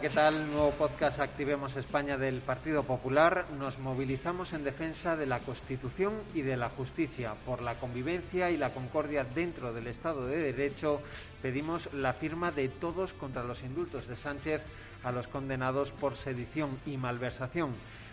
¿qué tal? Nuevo podcast Activemos España del Partido Popular. Nos movilizamos en defensa de la Constitución y de la justicia. Por la convivencia y la concordia dentro del Estado de Derecho, pedimos la firma de todos contra los indultos de Sánchez a los condenados por sedición y malversación.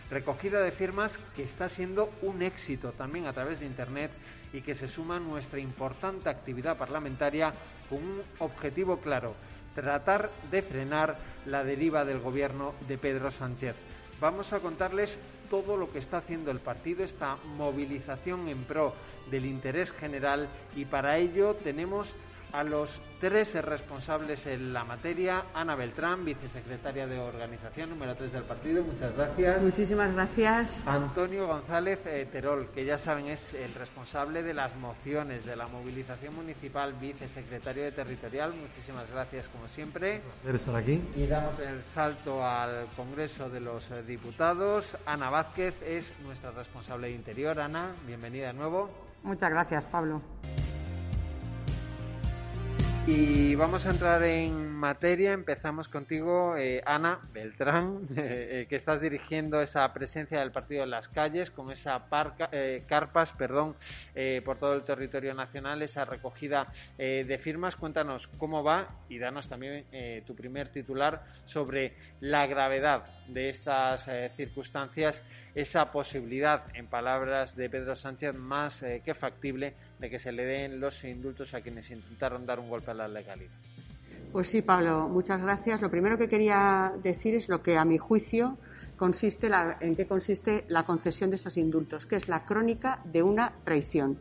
Recogida de firmas que está siendo un éxito también a través de Internet y que se suma a nuestra importante actividad parlamentaria con un objetivo claro tratar de frenar la deriva del gobierno de Pedro Sánchez. Vamos a contarles todo lo que está haciendo el partido, esta movilización en pro del interés general y para ello tenemos a los tres responsables en la materia. Ana Beltrán, vicesecretaria de Organización número 3 del partido, muchas gracias. Muchísimas gracias. Antonio González eh, Terol, que ya saben es el responsable de las mociones de la movilización municipal, vicesecretario de Territorial. Muchísimas gracias, como siempre. Un estar aquí. Y damos el salto al Congreso de los eh, Diputados. Ana Vázquez es nuestra responsable de Interior. Ana, bienvenida de nuevo. Muchas gracias, Pablo. Y vamos a entrar en materia. Empezamos contigo, eh, Ana Beltrán, eh, que estás dirigiendo esa presencia del partido en las calles, con esa parca, eh, carpas, perdón, por todo el territorio nacional, esa recogida de firmas. Cuéntanos cómo va y danos también tu primer titular sobre la gravedad de estas circunstancias, esa posibilidad, en palabras de Pedro Sánchez, más que factible de que se le den los indultos a quienes intentaron dar un golpe a la legalidad. Pues sí, Pablo, muchas gracias. Lo primero que quería decir es lo que, a mi juicio, consiste en qué consiste la concesión de esos indultos, que es la crónica de una traición.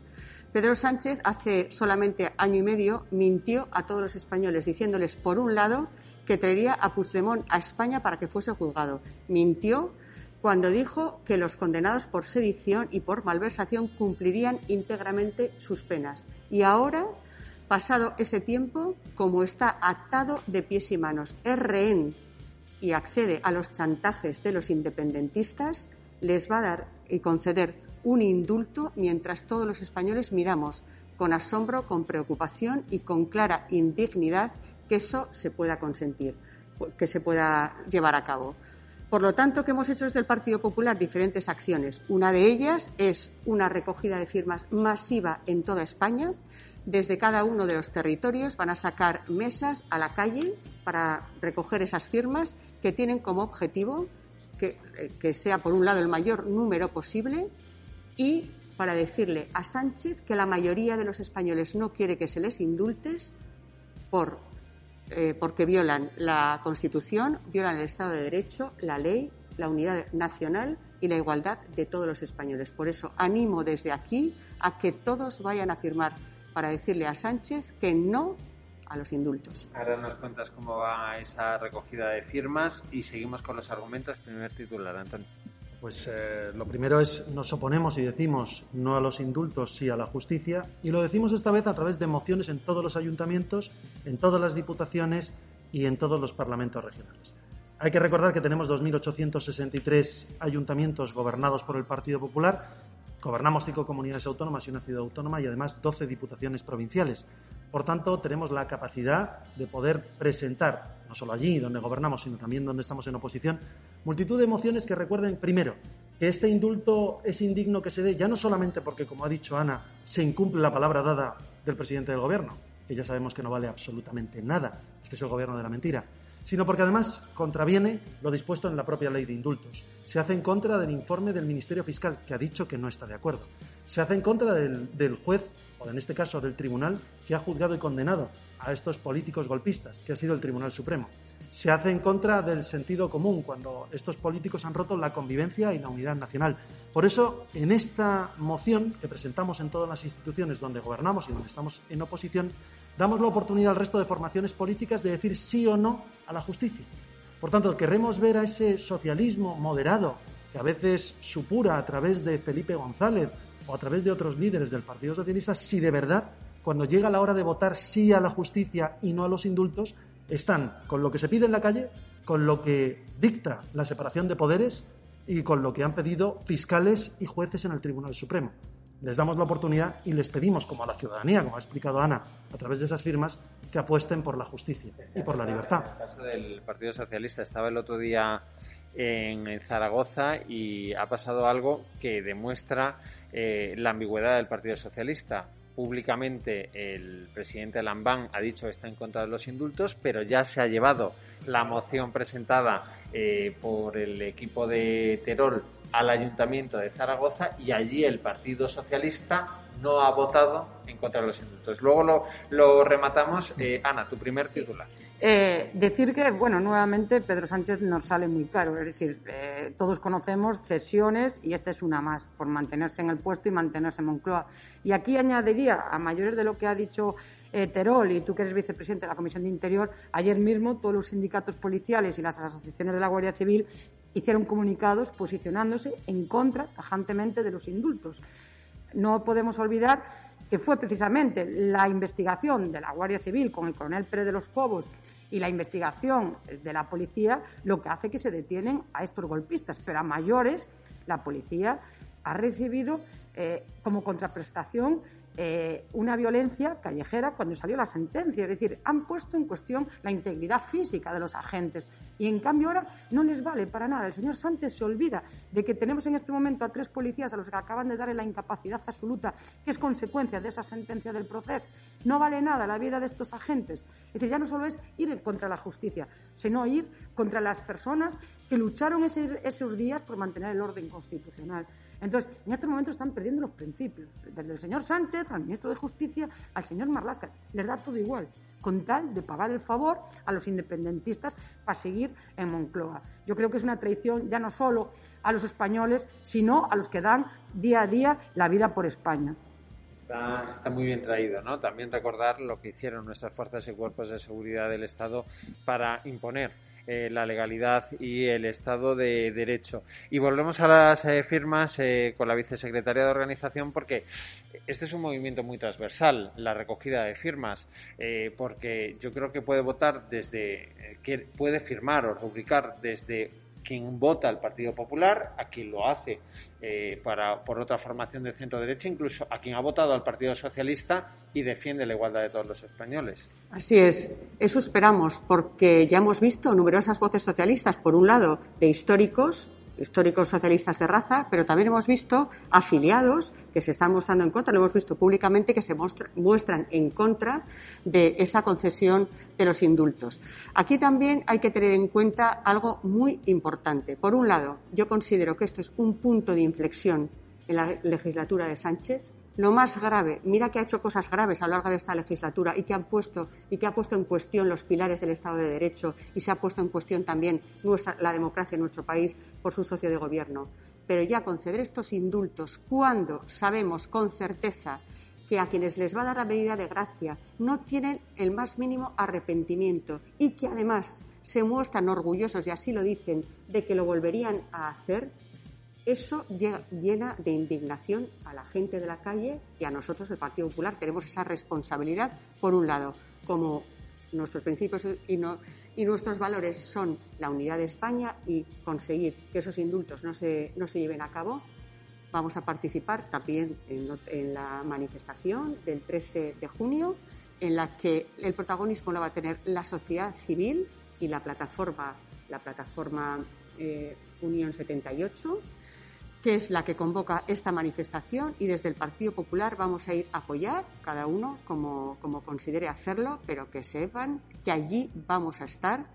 Pedro Sánchez hace solamente año y medio mintió a todos los españoles diciéndoles, por un lado, que traería a Puigdemont a España para que fuese juzgado. Mintió cuando dijo que los condenados por sedición y por malversación cumplirían íntegramente sus penas. Y ahora, pasado ese tiempo, como está atado de pies y manos, es rehén y accede a los chantajes de los independentistas, les va a dar y conceder un indulto mientras todos los españoles miramos con asombro, con preocupación y con clara indignidad que eso se pueda consentir, que se pueda llevar a cabo. Por lo tanto, ¿qué hemos hecho desde el Partido Popular? Diferentes acciones. Una de ellas es una recogida de firmas masiva en toda España. Desde cada uno de los territorios van a sacar mesas a la calle para recoger esas firmas que tienen como objetivo que, que sea, por un lado, el mayor número posible y para decirle a Sánchez que la mayoría de los españoles no quiere que se les indultes por eh, porque violan la Constitución, violan el Estado de Derecho, la ley, la unidad nacional y la igualdad de todos los españoles. Por eso animo desde aquí a que todos vayan a firmar para decirle a Sánchez que no a los indultos. Ahora nos cuentas cómo va esa recogida de firmas y seguimos con los argumentos. Primer titular, Antonio. Pues eh, lo primero es nos oponemos y decimos no a los indultos, sí a la justicia, y lo decimos esta vez a través de mociones en todos los ayuntamientos, en todas las diputaciones y en todos los parlamentos regionales. Hay que recordar que tenemos 2.863 ayuntamientos gobernados por el Partido Popular, gobernamos cinco comunidades autónomas y una ciudad autónoma y además 12 diputaciones provinciales. Por tanto, tenemos la capacidad de poder presentar, no solo allí donde gobernamos, sino también donde estamos en oposición, multitud de mociones que recuerden, primero, que este indulto es indigno que se dé ya no solamente porque, como ha dicho Ana, se incumple la palabra dada del presidente del Gobierno, que ya sabemos que no vale absolutamente nada, este es el Gobierno de la mentira, sino porque además contraviene lo dispuesto en la propia ley de indultos. Se hace en contra del informe del Ministerio Fiscal, que ha dicho que no está de acuerdo. Se hace en contra del, del juez, o en este caso del tribunal, que ha juzgado y condenado a estos políticos golpistas, que ha sido el Tribunal Supremo. se hace en contra del sentido común, cuando estos políticos han roto la convivencia y la unidad nacional. Por eso, en esta moción que presentamos en todas las instituciones donde gobernamos y donde estamos en oposición, damos la oportunidad al resto de formaciones políticas de decir sí o no a la justicia. Por tanto, queremos ver a ese socialismo moderado que a veces supura a través de Felipe González o a través de otros líderes del Partido Socialista, si de verdad, cuando llega la hora de votar sí a la justicia y no a los indultos, están con lo que se pide en la calle, con lo que dicta la separación de poderes y con lo que han pedido fiscales y jueces en el Tribunal Supremo. Les damos la oportunidad y les pedimos, como a la ciudadanía, como ha explicado Ana, a través de esas firmas, que apuesten por la justicia y por la libertad. En el caso del Partido Socialista, estaba el otro día en Zaragoza y ha pasado algo que demuestra eh, la ambigüedad del Partido Socialista públicamente el presidente Lambán ha dicho que está en contra de los indultos, pero ya se ha llevado la moción presentada eh, por el equipo de Terol al Ayuntamiento de Zaragoza y allí el Partido Socialista no ha votado en contra de los indultos. Luego lo, lo rematamos. Eh, Ana, tu primer titular. Eh, decir que, bueno, nuevamente Pedro Sánchez nos sale muy caro. Es decir, eh, todos conocemos cesiones y esta es una más, por mantenerse en el puesto y mantenerse en Moncloa. Y aquí añadiría, a mayores de lo que ha dicho eh, Terol y tú que eres vicepresidente de la Comisión de Interior, ayer mismo todos los sindicatos policiales y las asociaciones de la Guardia Civil hicieron comunicados posicionándose en contra tajantemente de los indultos. No podemos olvidar que fue precisamente la investigación de la Guardia Civil con el coronel Pérez de los Cobos y la investigación de la policía lo que hace que se detienen a estos golpistas. Pero a mayores, la policía ha recibido eh, como contraprestación eh, una violencia callejera cuando salió la sentencia. Es decir, han puesto en cuestión la integridad física de los agentes. Y en cambio ahora no les vale para nada. El señor Sánchez se olvida de que tenemos en este momento a tres policías a los que acaban de darle la incapacidad absoluta, que es consecuencia de esa sentencia del proceso. No vale nada la vida de estos agentes. Es decir, ya no solo es ir contra la justicia, sino ir contra las personas que lucharon esos días por mantener el orden constitucional. Entonces, en este momento están perdiendo los principios. Desde el señor Sánchez al ministro de Justicia, al señor Marlasca, les da todo igual, con tal de pagar el favor a los independentistas para seguir en Moncloa. Yo creo que es una traición ya no solo a los españoles, sino a los que dan día a día la vida por España. Está, está, muy bien traído, ¿no? También recordar lo que hicieron nuestras fuerzas y cuerpos de seguridad del Estado para imponer eh, la legalidad y el Estado de Derecho. Y volvemos a las eh, firmas eh, con la vicesecretaria de organización porque este es un movimiento muy transversal, la recogida de firmas, porque yo creo que puede votar desde, que puede firmar o rubricar desde quien vota al Partido Popular, a quien lo hace eh, para, por otra formación de centro derecha, incluso a quien ha votado al Partido Socialista y defiende la igualdad de todos los españoles. Así es, eso esperamos, porque ya hemos visto numerosas voces socialistas, por un lado, de históricos históricos socialistas de raza, pero también hemos visto afiliados que se están mostrando en contra, lo hemos visto públicamente, que se muestran en contra de esa concesión de los indultos. Aquí también hay que tener en cuenta algo muy importante. Por un lado, yo considero que esto es un punto de inflexión en la legislatura de Sánchez, lo más grave, mira que ha hecho cosas graves a lo largo de esta legislatura y que, han puesto, y que ha puesto en cuestión los pilares del Estado de Derecho y se ha puesto en cuestión también la democracia en nuestro país por su socio de gobierno. Pero ya conceder estos indultos cuando sabemos con certeza que a quienes les va a dar la medida de gracia no tienen el más mínimo arrepentimiento y que además se muestran orgullosos, y así lo dicen, de que lo volverían a hacer, eso llena de indignación a la gente de la calle y a nosotros, el Partido Popular, tenemos esa responsabilidad, por un lado, como nuestros principios y, nuestros valores son la unidad de España y conseguir que esos indultos no se, no se lleven a cabo. Vamos a participar también en, la manifestación del 13 de junio, en la que el protagonismo lo va a tener la sociedad civil y la plataforma, la plataforma eh, Unión 78 que es la que convoca esta manifestación y desde el Partido Popular vamos a ir a apoyar, cada uno como, como considere hacerlo, pero que sepan que allí vamos a estar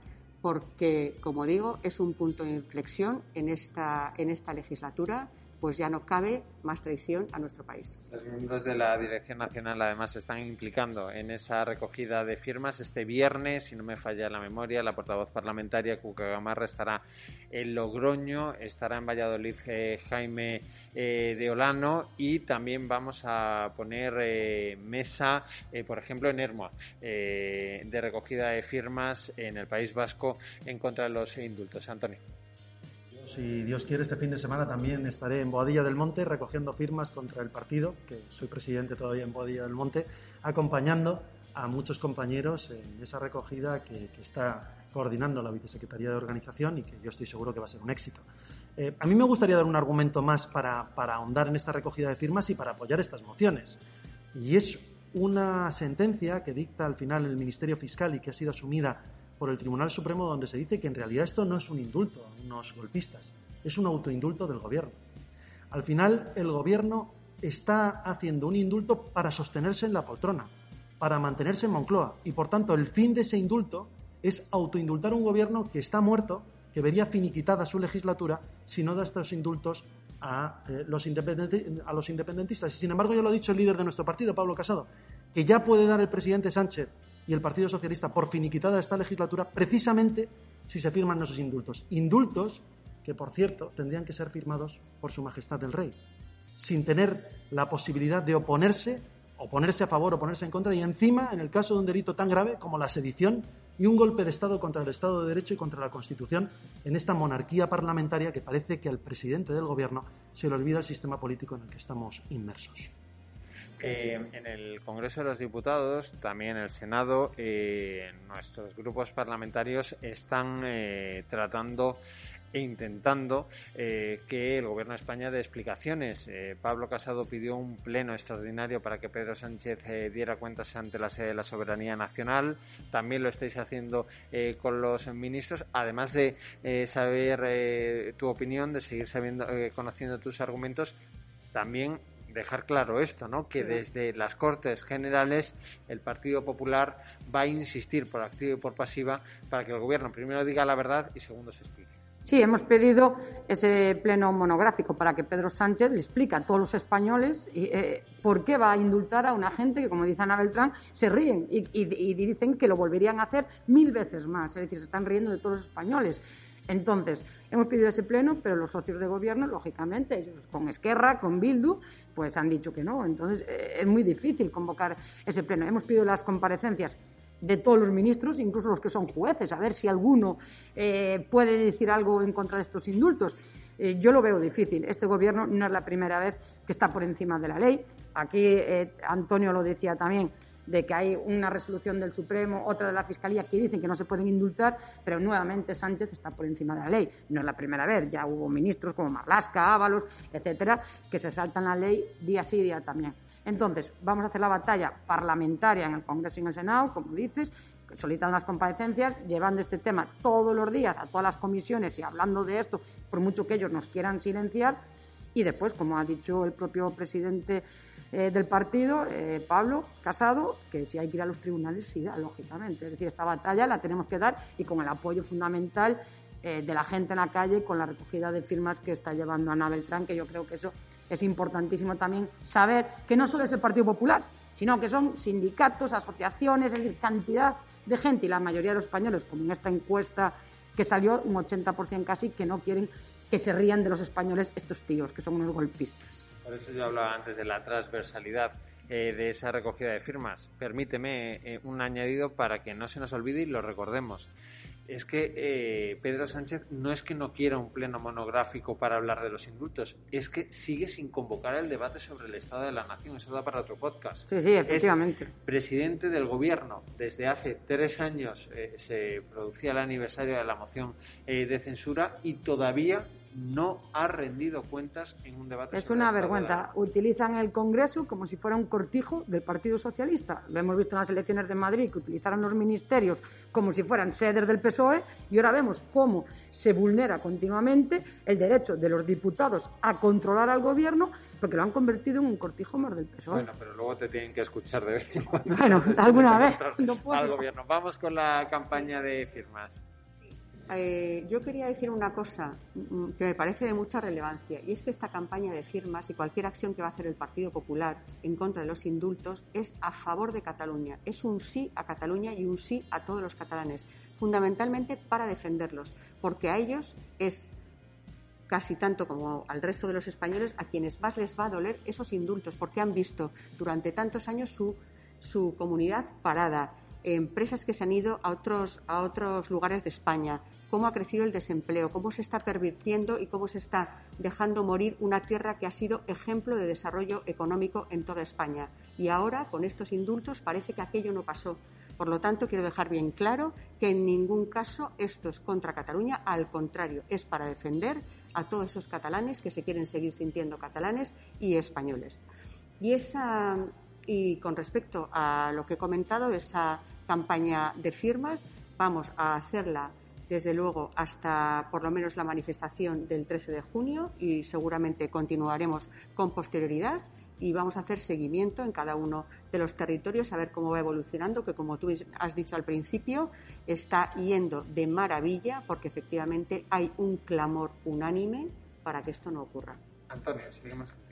porque, como digo, es un punto de inflexión en esta, en esta legislatura pues ya no cabe más traición a nuestro país. Los miembros de la Dirección Nacional además se están implicando en esa recogida de firmas. Este viernes, si no me falla la memoria, la portavoz parlamentaria Cuca Gamarra estará en Logroño, estará en Valladolid eh, Jaime eh, de Olano y también vamos a poner eh, mesa, por ejemplo, en Hermoa, de recogida de firmas en el País Vasco en contra de los indultos. Antonio. Si Dios quiere, este fin de semana también estaré en Boadilla del Monte recogiendo firmas contra el partido, que soy presidente todavía en Boadilla del Monte, acompañando a muchos compañeros en esa recogida que, está coordinando la Vicesecretaría de Organización y que yo estoy seguro que va a ser un éxito. Eh, a mí me gustaría dar un argumento más para, para ahondar en esta recogida de firmas y para apoyar estas mociones. Y es una sentencia que dicta al final el Ministerio Fiscal y que ha sido asumida por el Tribunal Supremo donde se dice que en realidad esto no es un indulto a unos golpistas, es un autoindulto del gobierno. Al final, el gobierno está haciendo un indulto para sostenerse en la poltrona, para mantenerse en Moncloa, y por tanto el fin de ese indulto es autoindultar un gobierno que está muerto, que vería finiquitada su legislatura si no da estos indultos a, eh, los a los independentistas. Y sin embargo, ya lo ha dicho el líder de nuestro partido, Pablo Casado, que ya puede dar el presidente Sánchez y el Partido Socialista por finiquitada esta legislatura precisamente si se firman esos indultos. Indultos que, por cierto, tendrían que ser firmados por Su Majestad el Rey, sin tener la posibilidad de oponerse, oponerse a favor, oponerse en contra, y encima, en el caso de un delito tan grave como la sedición y un golpe de Estado contra el Estado de Derecho y contra la Constitución en esta monarquía parlamentaria que parece que al presidente del Gobierno se le olvida el sistema político en el que estamos inmersos. Eh, en el Congreso de los Diputados, también en el Senado, eh, nuestros grupos parlamentarios están eh, tratando e intentando que el Gobierno de España dé explicaciones. Pablo Casado pidió un pleno extraordinario para que Pedro Sánchez diera cuentas ante la sede de la soberanía nacional. También lo estáis haciendo con los ministros, además de saber tu opinión, de seguir sabiendo, conociendo tus argumentos. También dejar claro esto, ¿no? Que desde las Cortes Generales el Partido Popular va a insistir por activa y por pasiva para que el Gobierno primero diga la verdad y segundo se explique. Sí, hemos pedido ese pleno monográfico para que Pedro Sánchez le explique a todos los españoles eh, por qué va a indultar a una gente que, como dice Ana Beltrán, se ríen y, y dicen que lo volverían a hacer mil veces más. Es decir, se están riendo de todos los españoles. Entonces, hemos pedido ese pleno, pero los socios de gobierno, lógicamente, ellos con Esquerra, con Bildu, pues han dicho que no. Entonces, eh, es muy difícil convocar ese pleno. Hemos pedido las comparecencias de todos los ministros, incluso los que son jueces, a ver si alguno eh, puede decir algo en contra de estos indultos. Eh, yo lo veo difícil. Este gobierno no es la primera vez que está por encima de la ley. Aquí Antonio lo decía también de que hay una resolución del Supremo, otra de la Fiscalía, que dicen que no se pueden indultar, pero nuevamente Sánchez está por encima de la ley. No es la primera vez, ya hubo ministros como Marlasca, Ábalos, etcétera, que se saltan la ley día sí, día también. Entonces, vamos a hacer la batalla parlamentaria en el Congreso y en el Senado, como dices, solicitando las comparecencias, llevando este tema todos los días a todas las comisiones y hablando de esto, por mucho que ellos nos quieran silenciar. Y después, como ha dicho el propio presidente eh, del partido, eh, Pablo Casado, que si hay que ir a los tribunales, sí, lógicamente. Es decir, esta batalla la tenemos que dar y con el apoyo fundamental eh, de la gente en la calle, con la recogida de firmas que está llevando Ana Beltrán, que yo creo que eso es importantísimo también saber que no solo es el Partido Popular, sino que son sindicatos, asociaciones, cantidad de gente y la mayoría de los españoles, como en esta encuesta que salió, un 80% casi, que no quieren que se rían de los españoles estos tíos, que son unos golpistas. Por eso yo hablaba antes de la transversalidad eh, de esa recogida de firmas. Permíteme eh, un añadido para que no se nos olvide y lo recordemos. Es que eh, Pedro Sánchez no es que no quiera un pleno monográfico para hablar de los indultos, es que sigue sin convocar el debate sobre el Estado de la Nación. Eso da para otro podcast. Sí, sí, efectivamente. presidente del Gobierno. Desde hace tres años se producía el aniversario de la moción de censura y todavía no ha rendido cuentas en un debate. Es una vergüenza. Utilizan el Congreso como si fuera un cortijo del Partido Socialista. Lo hemos visto en las elecciones de Madrid, que utilizaron los ministerios como si fueran sedes del PSOE, y ahora vemos cómo se vulnera continuamente el derecho de los diputados a controlar al Gobierno, porque lo han convertido en un cortijo más del PSOE. Bueno, pero luego te tienen que escuchar de vez en cuando. Bueno, alguna vez. Al Gobierno. Vamos con la campaña de firmas. Eh, yo quería decir una cosa mm, que me parece de mucha relevancia, y es que esta campaña de firmas y cualquier acción que va a hacer el Partido Popular en contra de los indultos es a favor de Cataluña. Es un sí a Cataluña y un sí a todos los catalanes, fundamentalmente para defenderlos, porque a ellos es casi tanto como al resto de los españoles a quienes más les va a doler esos indultos, porque han visto durante tantos años su, su comunidad parada, empresas que se han ido a otros, a otros lugares de España, cómo ha crecido el desempleo, cómo se está pervirtiendo y cómo se está dejando morir una tierra que ha sido ejemplo de desarrollo económico en toda España. Y ahora, con estos indultos, parece que aquello no pasó. Por lo tanto, quiero dejar bien claro que en ningún caso esto es contra Cataluña, al contrario, es para defender a todos esos catalanes que se quieren seguir sintiendo catalanes y españoles. Y esa y con respecto a lo que he comentado, esa campaña de firmas, vamos a hacerla desde luego hasta por lo menos la manifestación del 13 de junio y seguramente continuaremos con posterioridad y vamos a hacer seguimiento en cada uno de los territorios a ver cómo va evolucionando, que como tú has dicho al principio, está yendo de maravilla porque efectivamente hay un clamor unánime para que esto no ocurra. Antonio, seguimos contigo.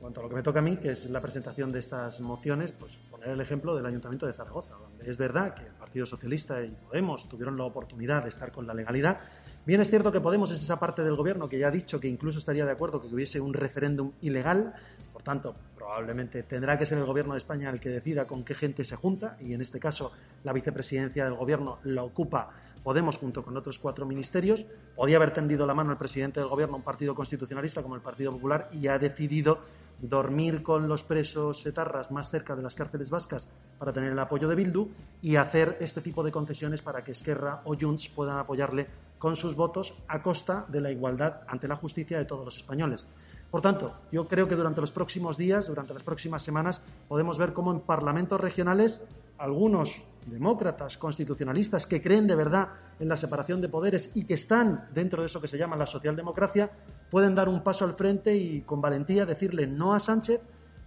Cuanto a lo que me toca a mí, que es la presentación de estas mociones, pues poner el ejemplo del Ayuntamiento de Zaragoza, donde es verdad que el Partido Socialista y Podemos tuvieron la oportunidad de estar con la legalidad. Bien es cierto que Podemos es esa parte del gobierno que ya ha dicho que incluso estaría de acuerdo que hubiese un referéndum ilegal, por tanto, probablemente tendrá que ser el gobierno de España el que decida con qué gente se junta y en este caso la vicepresidencia del gobierno la ocupa Podemos junto con otros cuatro ministerios. Podía haber tendido la mano el presidente del gobierno a un partido constitucionalista como el Partido Popular y ha decidido dormir con los presos etarras más cerca de las cárceles vascas para tener el apoyo de Bildu y hacer este tipo de concesiones para que Esquerra o Junts puedan apoyarle con sus votos a costa de la igualdad ante la justicia de todos los españoles. Por tanto, yo creo que durante los próximos días, durante las próximas semanas, podemos ver cómo en parlamentos regionales algunos demócratas, constitucionalistas, que creen de verdad en la separación de poderes y que están dentro de eso que se llama la socialdemocracia, pueden dar un paso al frente y con valentía decirle no a Sánchez,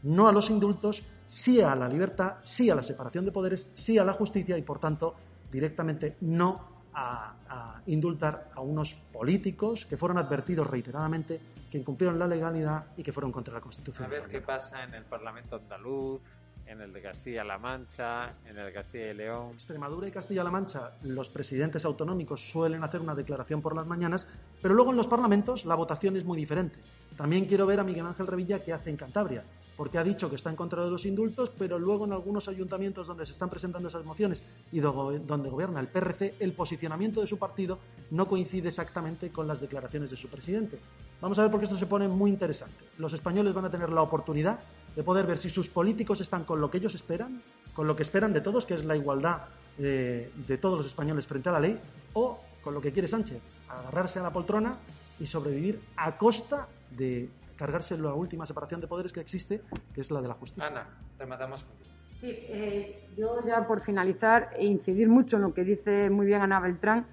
no a los indultos, sí a la libertad, sí a la separación de poderes, sí a la justicia y, por tanto, directamente no a, indultar a unos políticos que fueron advertidos reiteradamente que incumplieron la legalidad y que fueron contra la Constitución. A ver qué pasa en el Parlamento andaluz, en el de Castilla-La Mancha, en el de Castilla y León. Extremadura y Castilla-La Mancha, los presidentes autonómicos suelen hacer una declaración por las mañanas, pero luego en los parlamentos la votación es muy diferente. También quiero ver a Miguel Ángel Revilla qué hace en Cantabria, porque ha dicho que está en contra de los indultos, pero luego en algunos ayuntamientos donde se están presentando esas mociones y donde gobierna el PRC, el posicionamiento de su partido no coincide exactamente con las declaraciones de su presidente. Vamos a ver porque esto se pone muy interesante. Los españoles van a tener la oportunidad de poder ver si sus políticos están con lo que ellos esperan, con lo que esperan de todos, que es la igualdad de, todos los españoles frente a la ley, o con lo que quiere Sánchez, agarrarse a la poltrona y sobrevivir a costa de cargarse la última separación de poderes que existe, que es la de la justicia. Ana, rematamos contigo. Sí, eh, yo ya por finalizar e incidir mucho en lo que dice muy bien Ana Beltrán,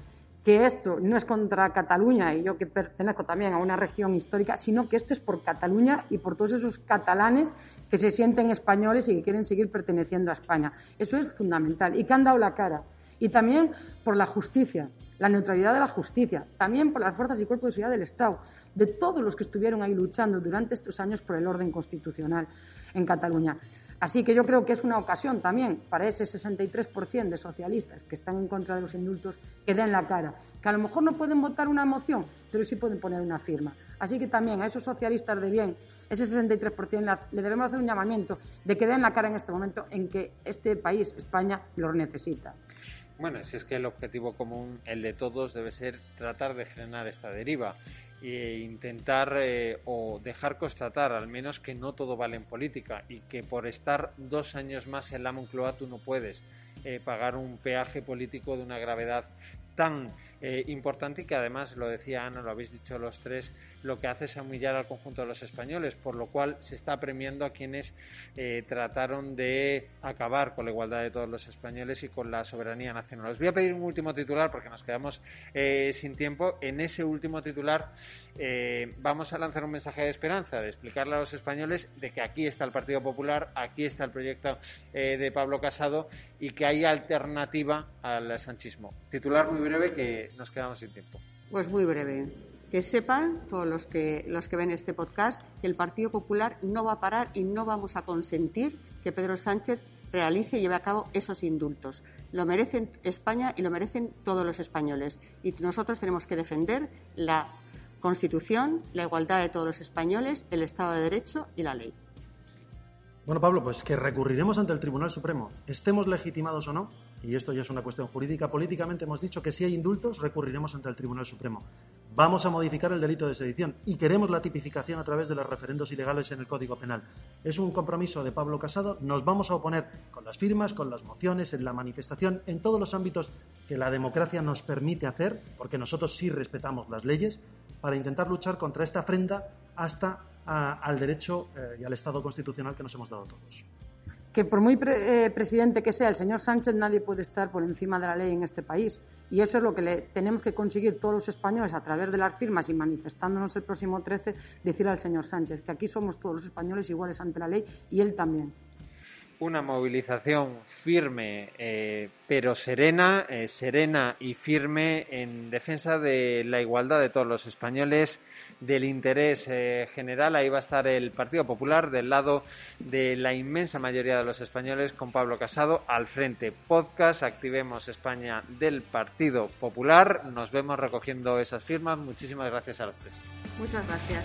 que esto no es contra Cataluña y yo que pertenezco también a una región histórica, sino que esto es por Cataluña y por todos esos catalanes que se sienten españoles y que quieren seguir perteneciendo a España. Eso es fundamental y que han dado la cara. Y también por la justicia, la neutralidad de la justicia, también por las fuerzas y cuerpos de seguridad del Estado, de todos los que estuvieron ahí luchando durante estos años por el orden constitucional en Cataluña. Así que yo creo que es una ocasión también para ese 63% de socialistas que están en contra de los indultos que den la cara, que a lo mejor no pueden votar una moción, pero sí pueden poner una firma. Así que también a esos socialistas de bien, ese 63%, le debemos hacer un llamamiento de que den la cara en este momento en que este país, España, los necesita. Bueno, si es que el objetivo común, el de todos, debe ser tratar de frenar esta deriva e intentar eh, o dejar constatar al menos que no todo vale en política y que por estar dos años más en la Moncloa tú no puedes eh, pagar un peaje político de una gravedad tan eh, importante y que además, lo decía Ana, lo habéis dicho los tres, lo que hace es humillar al conjunto de los españoles, por lo cual se está premiando a quienes eh, trataron de acabar con la igualdad de todos los españoles y con la soberanía nacional. Os voy a pedir un último titular porque nos quedamos eh, sin tiempo. En ese último titular eh, vamos a lanzar un mensaje de esperanza, de explicarle a los españoles de que aquí está el Partido Popular, aquí está el proyecto de Pablo Casado y que hay alternativa al sanchismo. Titular muy breve que nos quedamos sin tiempo. Pues muy breve que sepan todos los que, los que ven este podcast que el Partido Popular no va a parar y no vamos a consentir que Pedro Sánchez realice y lleve a cabo esos indultos. Lo merecen España y lo merecen todos los españoles. Y nosotros tenemos que defender la Constitución, la igualdad de todos los españoles, el Estado de Derecho y la ley. Bueno, Pablo, pues que recurriremos ante el Tribunal Supremo, estemos legitimados o no, y esto ya es una cuestión jurídica, políticamente hemos dicho que si hay indultos recurriremos ante el Tribunal Supremo. Vamos a modificar el delito de sedición y queremos la tipificación a través de los referendos ilegales en el Código Penal. Es un compromiso de Pablo Casado, nos vamos a oponer con las firmas, con las mociones, en la manifestación, en todos los ámbitos que la democracia nos permite hacer, porque nosotros sí respetamos las leyes, para intentar luchar contra esta afrenta hasta al derecho eh, y al Estado constitucional que nos hemos dado todos que por muy eh, presidente que sea el señor Sánchez, nadie puede estar por encima de la ley en este país. Y eso es lo que le tenemos que conseguir todos los españoles a través de las firmas y manifestándonos el próximo 13, decir al señor Sánchez que aquí somos todos los españoles iguales ante la ley y él también una movilización firme eh, pero serena, eh, serena y firme en defensa de la igualdad de todos los españoles, del interés eh, general. Ahí va a estar el Partido Popular del lado de la inmensa mayoría de los españoles con Pablo Casado al frente. Podcast, activemos España del Partido Popular. Nos vemos recogiendo esas firmas. Muchísimas gracias a los tres. Muchas gracias.